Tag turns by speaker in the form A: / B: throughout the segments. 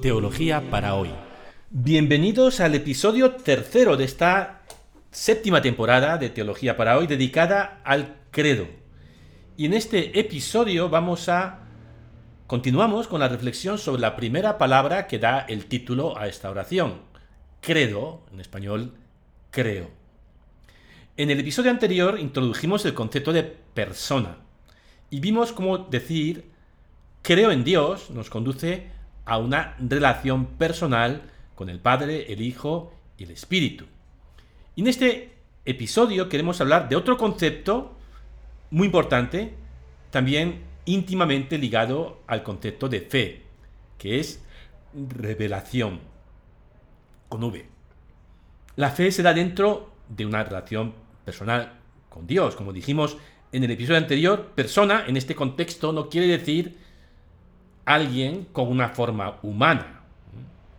A: Teología para hoy. Bienvenidos al episodio tercero de esta séptima temporada de Teología para hoy dedicada al credo. Y en este episodio vamos a continuamos con la reflexión sobre la primera palabra que da el título a esta oración. Credo, en español, creo. En el episodio anterior introdujimos el concepto de persona y vimos cómo decir creo en Dios nos conduce a una relación personal con el Padre, el Hijo y el Espíritu. Y en este episodio queremos hablar de otro concepto muy importante, también íntimamente ligado al concepto de fe, que es revelación, con V. La fe se da dentro de una relación personal con Dios. Como dijimos en el episodio anterior, persona en este contexto no quiere decir alguien con una forma humana.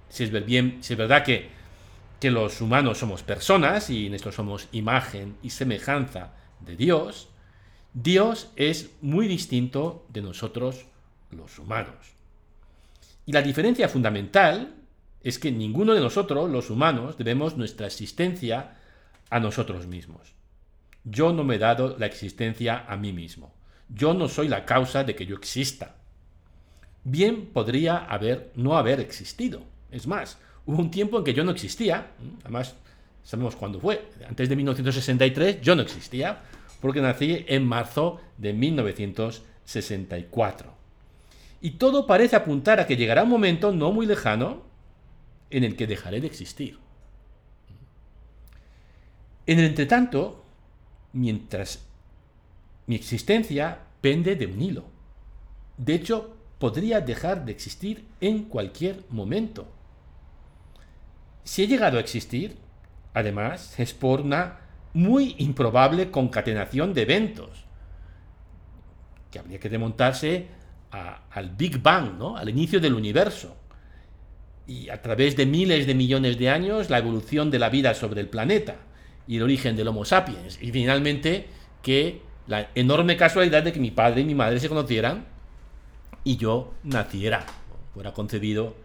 A: Si es, verdad que, que los humanos somos personas y en esto somos imagen y semejanza de Dios, Dios es muy distinto de nosotros los humanos. Y la diferencia fundamental es que ninguno de nosotros, los humanos, debemos nuestra existencia a nosotros mismos. Yo no me he dado la existencia a mí mismo. Yo no soy la causa de que yo exista. Bien podría haber no haber existido. Es más, hubo un tiempo en que yo no existía, además sabemos cuándo fue, antes de 1963 yo no existía, porque nací en marzo de 1964. Y todo parece apuntar a que llegará un momento no muy lejano en el que dejaré de existir. En el entretanto, mientras mi existencia pende de un hilo. De hecho, podría dejar de existir en cualquier momento. Si he llegado a existir, además, es por una muy improbable concatenación de eventos, que habría que remontarse al Big Bang, ¿no? al inicio del universo. Y a través de miles de millones de años, la evolución de la vida sobre el planeta y el origen del Homo sapiens. Y finalmente, que la enorme casualidad de que mi padre y mi madre se conocieran y yo naciera, fuera concebido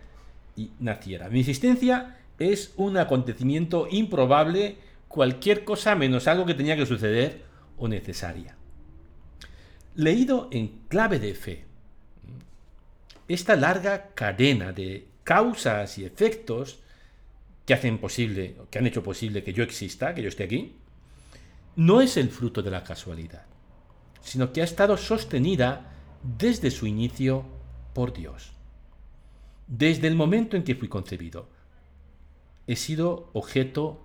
A: y naciera. Mi existencia es un acontecimiento improbable, cualquier cosa menos algo que tenía que suceder o necesaria. Leído en clave de fe, esta larga cadena de causas y efectos que hacen posible, que han hecho posible que yo exista, que yo esté aquí, no es el fruto de la casualidad, sino que ha estado sostenida desde su inicio por Dios. Desde el momento en que fui concebido, he sido objeto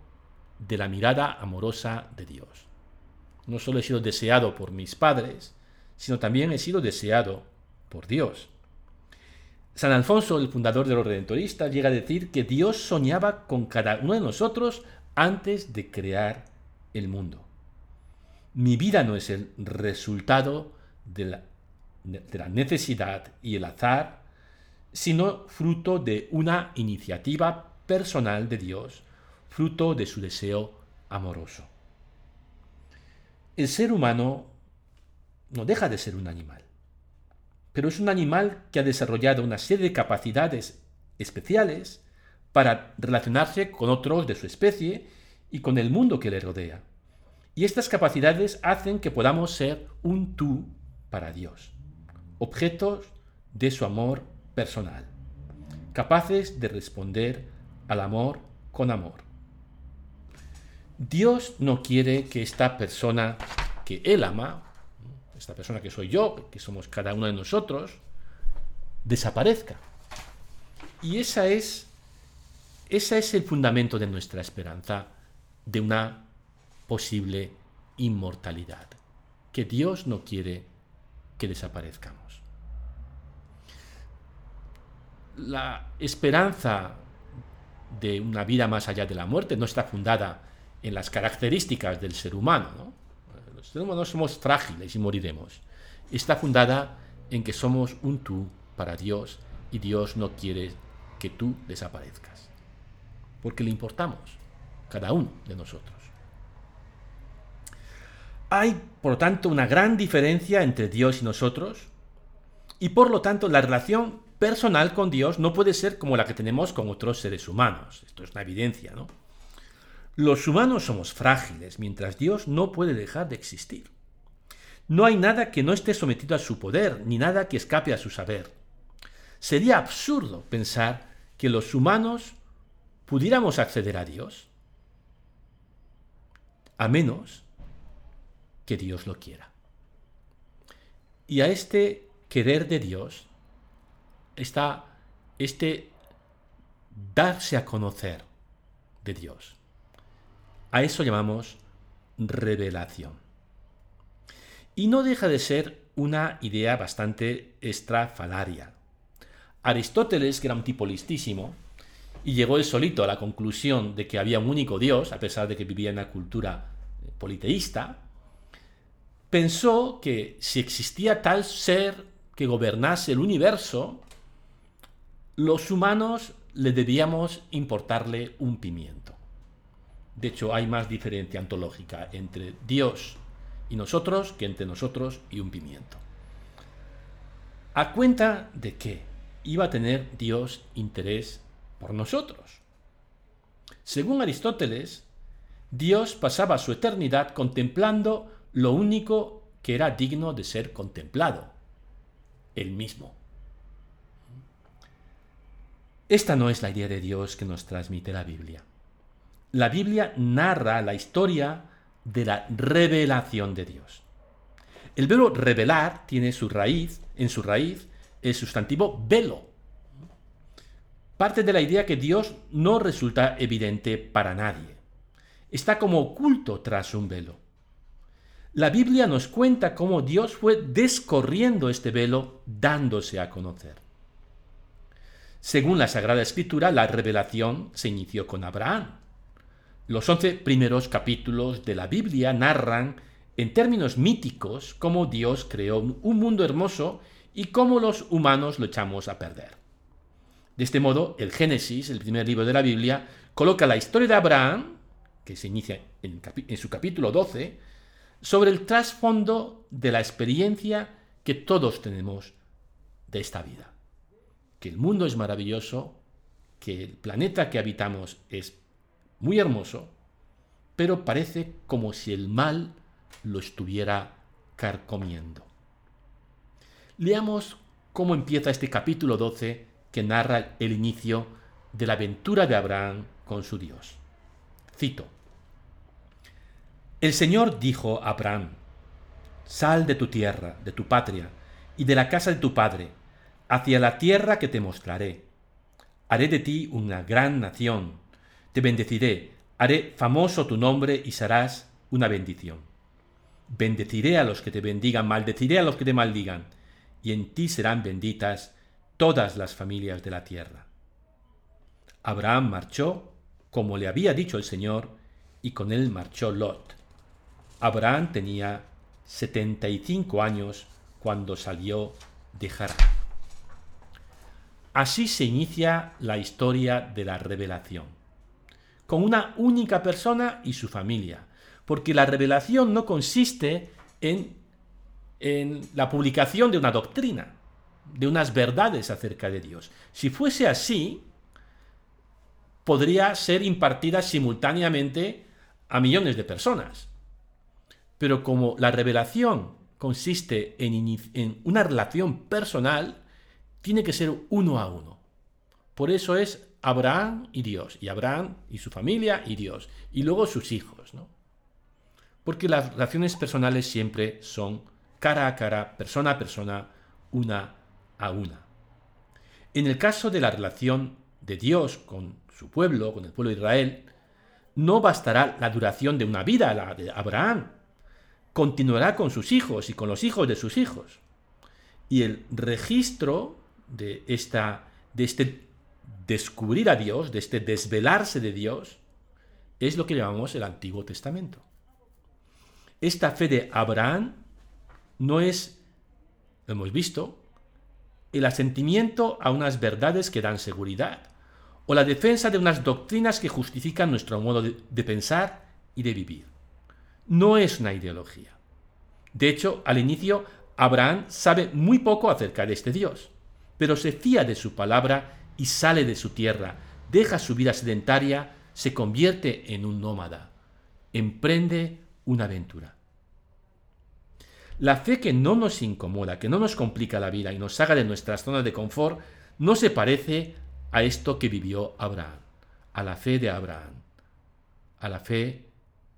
A: de la mirada amorosa de Dios. No solo he sido deseado por mis padres, sino también he sido deseado por Dios. San Alfonso, el fundador de los redentoristas, llega a decir que Dios soñaba con cada uno de nosotros antes de crear el mundo. Mi vida no es el resultado de la, de la necesidad y el azar, sino fruto de una iniciativa personal de Dios, fruto de su deseo amoroso. El ser humano no deja de ser un animal pero es un animal que ha desarrollado una serie de capacidades especiales para relacionarse con otros de su especie y con el mundo que le rodea. Y estas capacidades hacen que podamos ser un tú para Dios, objetos de su amor personal, capaces de responder al amor con amor. Dios no quiere que esta persona que Él ama esta persona que soy yo, que somos cada uno de nosotros, desaparezca. Y esa es, ese es el fundamento de nuestra esperanza de una posible inmortalidad, que Dios no quiere que desaparezcamos. La esperanza de una vida más allá de la muerte no está fundada en las características del ser humano, ¿no? no somos frágiles y moriremos. Está fundada en que somos un tú para Dios y Dios no quiere que tú desaparezcas. Porque le importamos, cada uno de nosotros. Hay, por lo tanto, una gran diferencia entre Dios y nosotros y por lo tanto la relación personal con Dios no puede ser como la que tenemos con otros seres humanos. Esto es una evidencia, ¿no? Los humanos somos frágiles, mientras Dios no puede dejar de existir. No hay nada que no esté sometido a su poder, ni nada que escape a su saber. Sería absurdo pensar que los humanos pudiéramos acceder a Dios, a menos que Dios lo quiera. Y a este querer de Dios está este darse a conocer de Dios. A eso llamamos revelación. Y no deja de ser una idea bastante estrafalaria. Aristóteles, que era un tipo listísimo, y llegó él solito a la conclusión de que había un único Dios, a pesar de que vivía en una cultura politeísta, pensó que si existía tal ser que gobernase el universo, los humanos le debíamos importarle un pimiento. De hecho, hay más diferencia antológica entre Dios y nosotros que entre nosotros y un pimiento. A cuenta de que iba a tener Dios interés por nosotros. Según Aristóteles, Dios pasaba su eternidad contemplando lo único que era digno de ser contemplado, el mismo. Esta no es la idea de Dios que nos transmite la Biblia. La Biblia narra la historia de la revelación de Dios. El verbo revelar tiene su raíz, en su raíz, el sustantivo velo. Parte de la idea que Dios no resulta evidente para nadie. Está como oculto tras un velo. La Biblia nos cuenta cómo Dios fue descorriendo este velo dándose a conocer. Según la Sagrada Escritura, la revelación se inició con Abraham. Los once primeros capítulos de la Biblia narran, en términos míticos, cómo Dios creó un mundo hermoso y cómo los humanos lo echamos a perder. De este modo, el Génesis, el primer libro de la Biblia, coloca la historia de Abraham, que se inicia en, su capítulo 12, sobre el trasfondo de la experiencia que todos tenemos de esta vida. Que el mundo es maravilloso, que el planeta que habitamos es muy hermoso, pero parece como si el mal lo estuviera carcomiendo. Leamos cómo empieza este capítulo 12 que narra el inicio de la aventura de Abraham con su Dios. Cito. El Señor dijo a Abraham, Sal de tu tierra, de tu patria, y de la casa de tu padre, hacia la tierra que te mostraré. Haré de ti una gran nación te bendeciré, haré famoso tu nombre y serás una bendición. Bendeciré a los que te bendigan, maldeciré a los que te maldigan, y en ti serán benditas todas las familias de la tierra. Abraham marchó como le había dicho el Señor, y con él marchó Lot. Abraham tenía setenta y cinco años cuando salió de Harán. Así se inicia la historia de la revelación con una única persona y su familia. Porque la revelación no consiste en, en la publicación de una doctrina, de unas verdades acerca de Dios. Si fuese así, podría ser impartida simultáneamente a millones de personas. Pero como la revelación consiste en, una relación personal, tiene que ser uno a uno. Por eso es Abraham y Dios, y Abraham y su familia y Dios, y luego sus hijos, ¿no? Porque las relaciones personales siempre son cara a cara, persona a persona, una a una. En el caso de la relación de Dios con su pueblo, con el pueblo de Israel, no bastará la duración de una vida, la de Abraham. Continuará con sus hijos y con los hijos de sus hijos. Y el registro de, esta, de este descubrir a Dios, de este desvelarse de Dios, es lo que llamamos el Antiguo Testamento. Esta fe de Abraham no es, lo hemos visto, el asentimiento a unas verdades que dan seguridad, o la defensa de unas doctrinas que justifican nuestro modo de, de pensar y de vivir. No es una ideología. De hecho, al inicio, Abraham sabe muy poco acerca de este Dios pero se fía de su palabra y sale de su tierra, deja su vida sedentaria, se convierte en un nómada, emprende una aventura. La fe que no nos incomoda, que no nos complica la vida y nos haga de nuestras zonas de confort, no se parece a esto que vivió Abraham, a la fe de Abraham, a la fe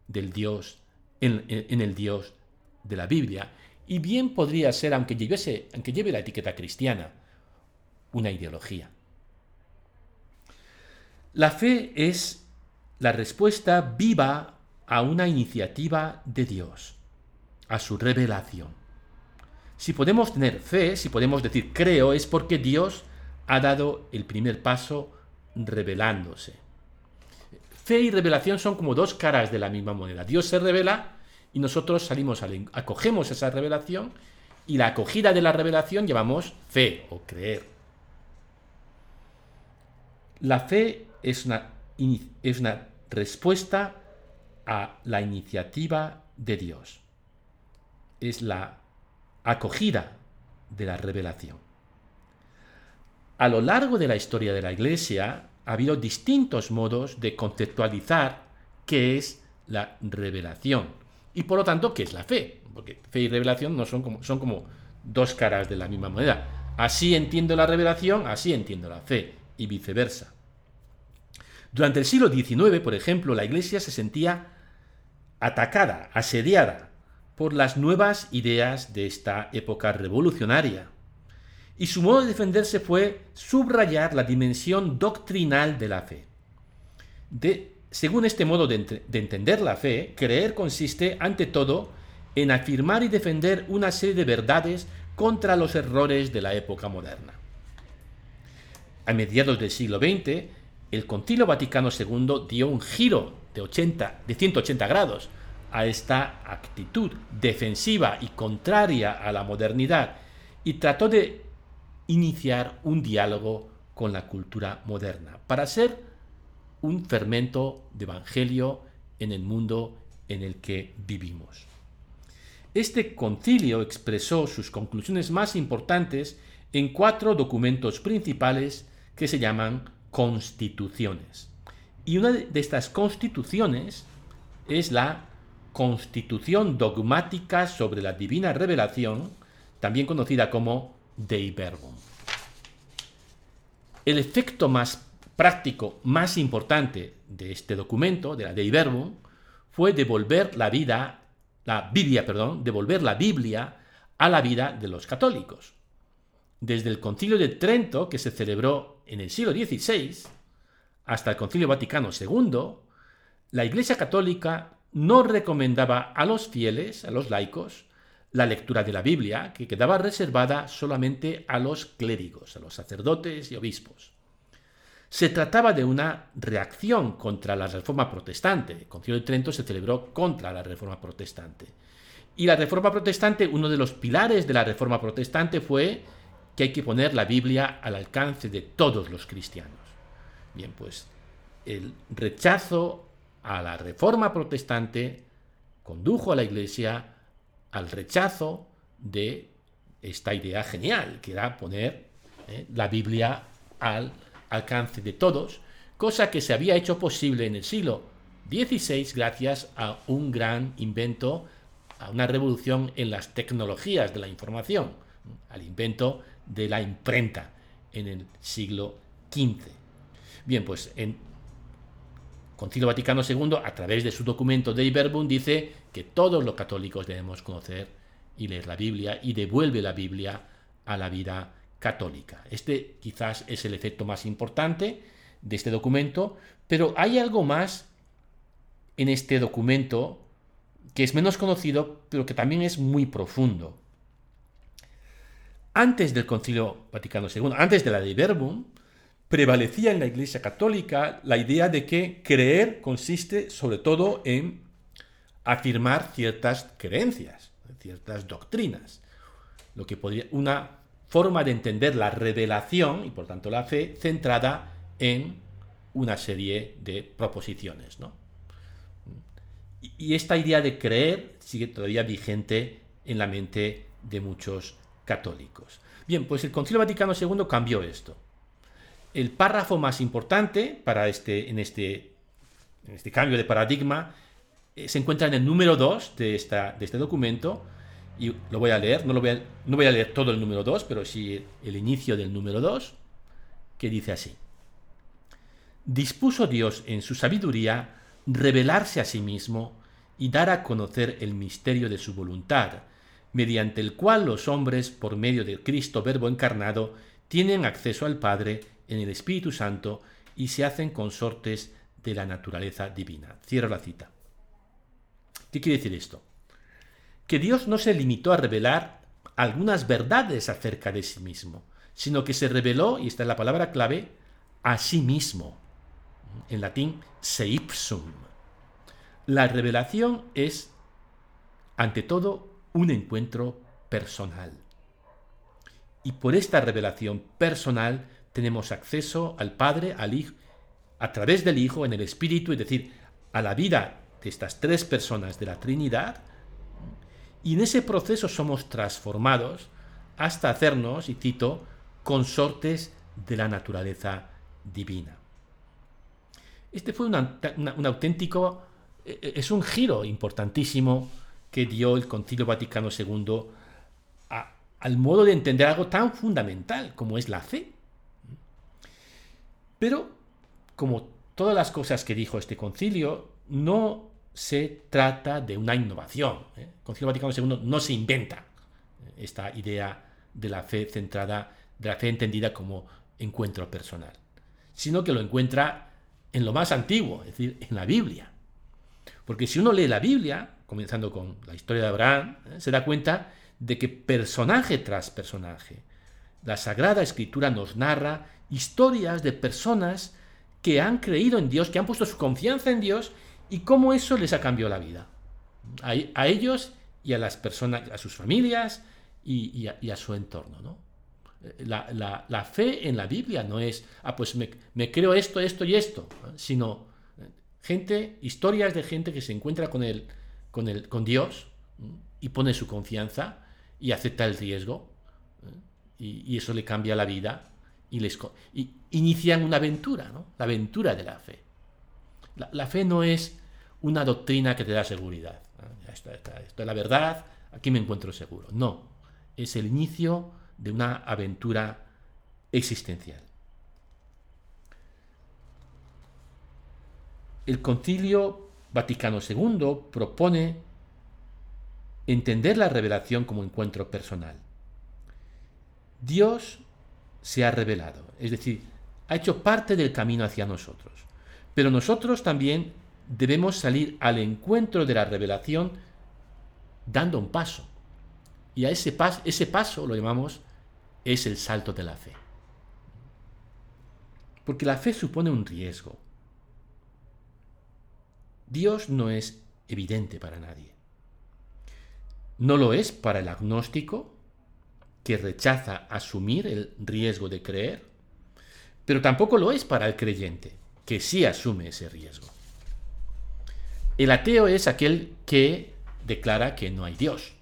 A: del Dios, en, el Dios de la Biblia. Y bien podría ser, aunque, aunque lleve la etiqueta cristiana, una ideología. La fe es la respuesta viva a una iniciativa de Dios, a su revelación. Si podemos tener fe, si podemos decir creo, es porque Dios ha dado el primer paso revelándose. Fe y revelación son como dos caras de la misma moneda. Dios se revela y nosotros salimos, acogemos esa revelación y la acogida de la revelación llamamos fe o creer. La fe es una, es una respuesta a la iniciativa de Dios. Es la acogida de la revelación. A lo largo de la historia de la Iglesia ha habido distintos modos de conceptualizar qué es la revelación y por lo tanto qué es la fe, porque fe y revelación no son como, son como dos caras de la misma moneda. Así entiendo la revelación, así entiendo la fe y viceversa. Durante el siglo XIX, por ejemplo, la Iglesia se sentía atacada, asediada por las nuevas ideas de esta época revolucionaria. Y su modo de defenderse fue subrayar la dimensión doctrinal de la fe. De, según este modo de, de entender la fe, creer consiste, ante todo, en afirmar y defender una serie de verdades contra los errores de la época moderna. A mediados del siglo XX, el Concilio Vaticano II dio un giro de, 80, de 180 grados a esta actitud defensiva y contraria a la modernidad y trató de iniciar un diálogo con la cultura moderna para ser un fermento de evangelio en el mundo en el que vivimos. Este concilio expresó sus conclusiones más importantes en cuatro documentos principales que se llaman constituciones. Y una de estas constituciones es la Constitución dogmática sobre la divina revelación, también conocida como Dei Verbum. El efecto más práctico, más importante de este documento, de la Dei Verbum, fue devolver la vida, la Biblia, perdón, devolver la Biblia a la vida de los católicos. Desde el Concilio de Trento, que se celebró en el siglo XVI, hasta el Concilio Vaticano II, la Iglesia Católica no recomendaba a los fieles, a los laicos, la lectura de la Biblia, que quedaba reservada solamente a los clérigos, a los sacerdotes y obispos. Se trataba de una reacción contra la reforma protestante. El Concilio de Trento se celebró contra la reforma protestante. Y la reforma protestante, uno de los pilares de la reforma protestante fue que hay que poner la Biblia al alcance de todos los cristianos. Bien, pues el rechazo a la reforma protestante condujo a la Iglesia al rechazo de esta idea genial, que era poner eh, la Biblia al alcance de todos, cosa que se había hecho posible en el siglo XVI gracias a un gran invento, a una revolución en las tecnologías de la información, al invento de la imprenta en el siglo XV. Bien, pues en Concilio Vaticano II, a través de su documento de Verbum, dice que todos los católicos debemos conocer y leer la Biblia y devuelve la Biblia a la vida católica. Este quizás es el efecto más importante de este documento, pero hay algo más en este documento que es menos conocido, pero que también es muy profundo antes del Concilio Vaticano II, antes de la de Verbum, prevalecía en la Iglesia Católica la idea de que creer consiste sobre todo en afirmar ciertas creencias, ciertas doctrinas, lo que podría una forma de entender la revelación y por tanto la fe centrada en una serie de proposiciones, Y esta idea de creer sigue todavía vigente en la mente de muchos católicos. Bien, pues el Concilio Vaticano II cambió esto. El párrafo más importante para este, en, este, en este cambio de paradigma eh, se encuentra en el número 2 de, de este documento, y lo voy a leer, no, voy a, no voy a leer todo el número 2, pero sí el inicio del número 2, que dice así. Dispuso Dios en su sabiduría revelarse a sí mismo y dar a conocer el misterio de su voluntad, mediante el cual los hombres, por medio del Cristo Verbo encarnado, tienen acceso al Padre en el Espíritu Santo y se hacen consortes de la naturaleza divina. Cierro la cita. ¿Qué quiere decir esto? Que Dios no se limitó a revelar algunas verdades acerca de sí mismo, sino que se reveló, y esta es la palabra clave, a sí mismo. En latín, se ipsum. La revelación es, ante todo, un encuentro personal. Y por esta revelación personal tenemos acceso al Padre, al Hijo, a través del Hijo, en el Espíritu, es decir, a la vida de estas tres personas de la Trinidad, y en ese proceso somos transformados hasta hacernos, y cito, consortes de la naturaleza divina. Este fue un auténtico, e, e, es un giro importantísimo que dio el Concilio Vaticano II al modo de entender algo tan fundamental como es la fe. Pero, como todas las cosas que dijo este concilio, no se trata de una innovación. ¿eh? El Concilio Vaticano II no se inventa esta idea de la fe centrada, de la fe entendida como encuentro personal, sino que lo encuentra en lo más antiguo, es decir, en la Biblia. Porque si uno lee la Biblia, comenzando con la historia de Abraham, ¿eh? se da cuenta de que personaje tras personaje, la Sagrada Escritura nos narra historias de personas que han creído en Dios, que han puesto su confianza en Dios y cómo eso les ha cambiado la vida. A, ellos y a las personas, a sus familias y, a, su entorno. ¿no? La, fe en la Biblia no es, ah, pues me, creo esto, esto y esto, sino eh, gente, historias de gente que se encuentra con el, con, Dios y pone su confianza y acepta el riesgo y, eso le cambia la vida y, les, y inician una aventura, ¿no? la aventura de la fe. La, fe no es una doctrina que te da seguridad. Esto, esto es la verdad, aquí me encuentro seguro. No, es el inicio de una aventura existencial. El concilio Vaticano II propone entender la revelación como encuentro personal. Dios se ha revelado, es decir, ha hecho parte del camino hacia nosotros. Pero nosotros también debemos salir al encuentro de la revelación dando un paso. Y a ese, paso, ese paso lo llamamos es el salto de la fe. Porque la fe supone un riesgo. Dios no es evidente para nadie. No lo es para el agnóstico, que rechaza asumir el riesgo de creer, pero tampoco lo es para el creyente, que sí asume ese riesgo. El ateo es aquel que declara que no hay Dios.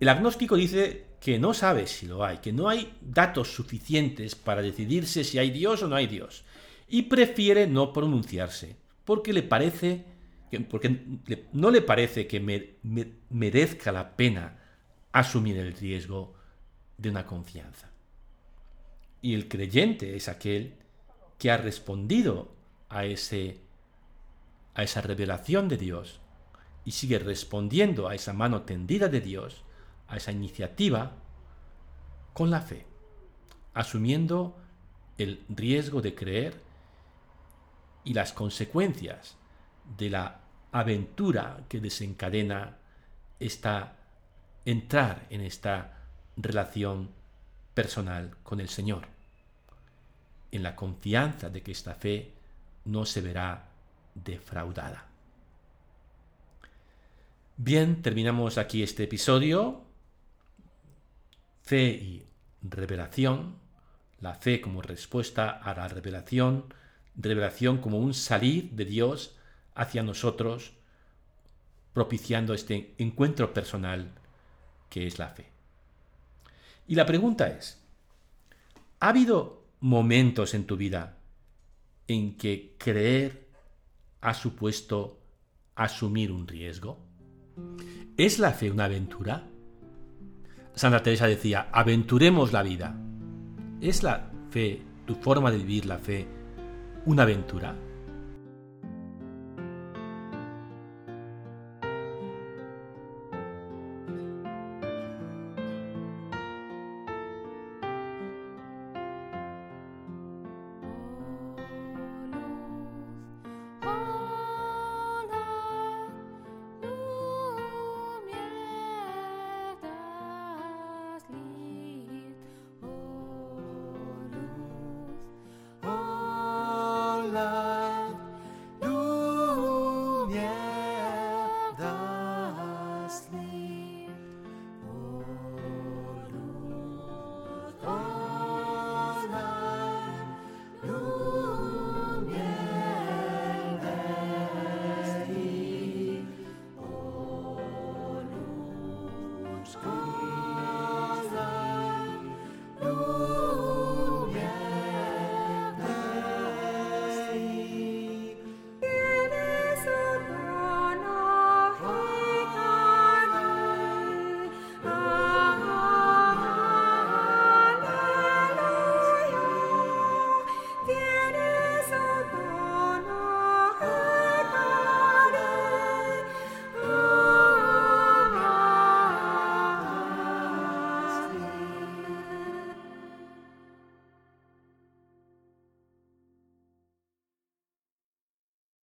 A: El agnóstico dice que no sabe si lo hay, que no hay datos suficientes para decidirse si hay Dios o no hay Dios, y prefiere no pronunciarse porque le parece, porque no le parece que merezca la pena asumir el riesgo de una confianza. Y el creyente es aquel que ha respondido a, ese, a esa revelación de Dios y sigue respondiendo a esa mano tendida de Dios, a esa iniciativa, con la fe, asumiendo el riesgo de creer y las consecuencias de la aventura que desencadena esta entrar en esta relación personal con el Señor, en la confianza de que esta fe no se verá defraudada. Bien, terminamos aquí este episodio. Fe y revelación. La fe como respuesta a la revelación revelación como un salir de Dios hacia nosotros, propiciando este encuentro personal que es la fe.
B: Y la pregunta es, ¿ha habido momentos en tu vida en que creer ha supuesto asumir un riesgo? ¿Es la fe una aventura? Santa Teresa decía, aventuremos la vida. ¿Es la fe, tu forma de vivir la fe, una aventura?
C: School.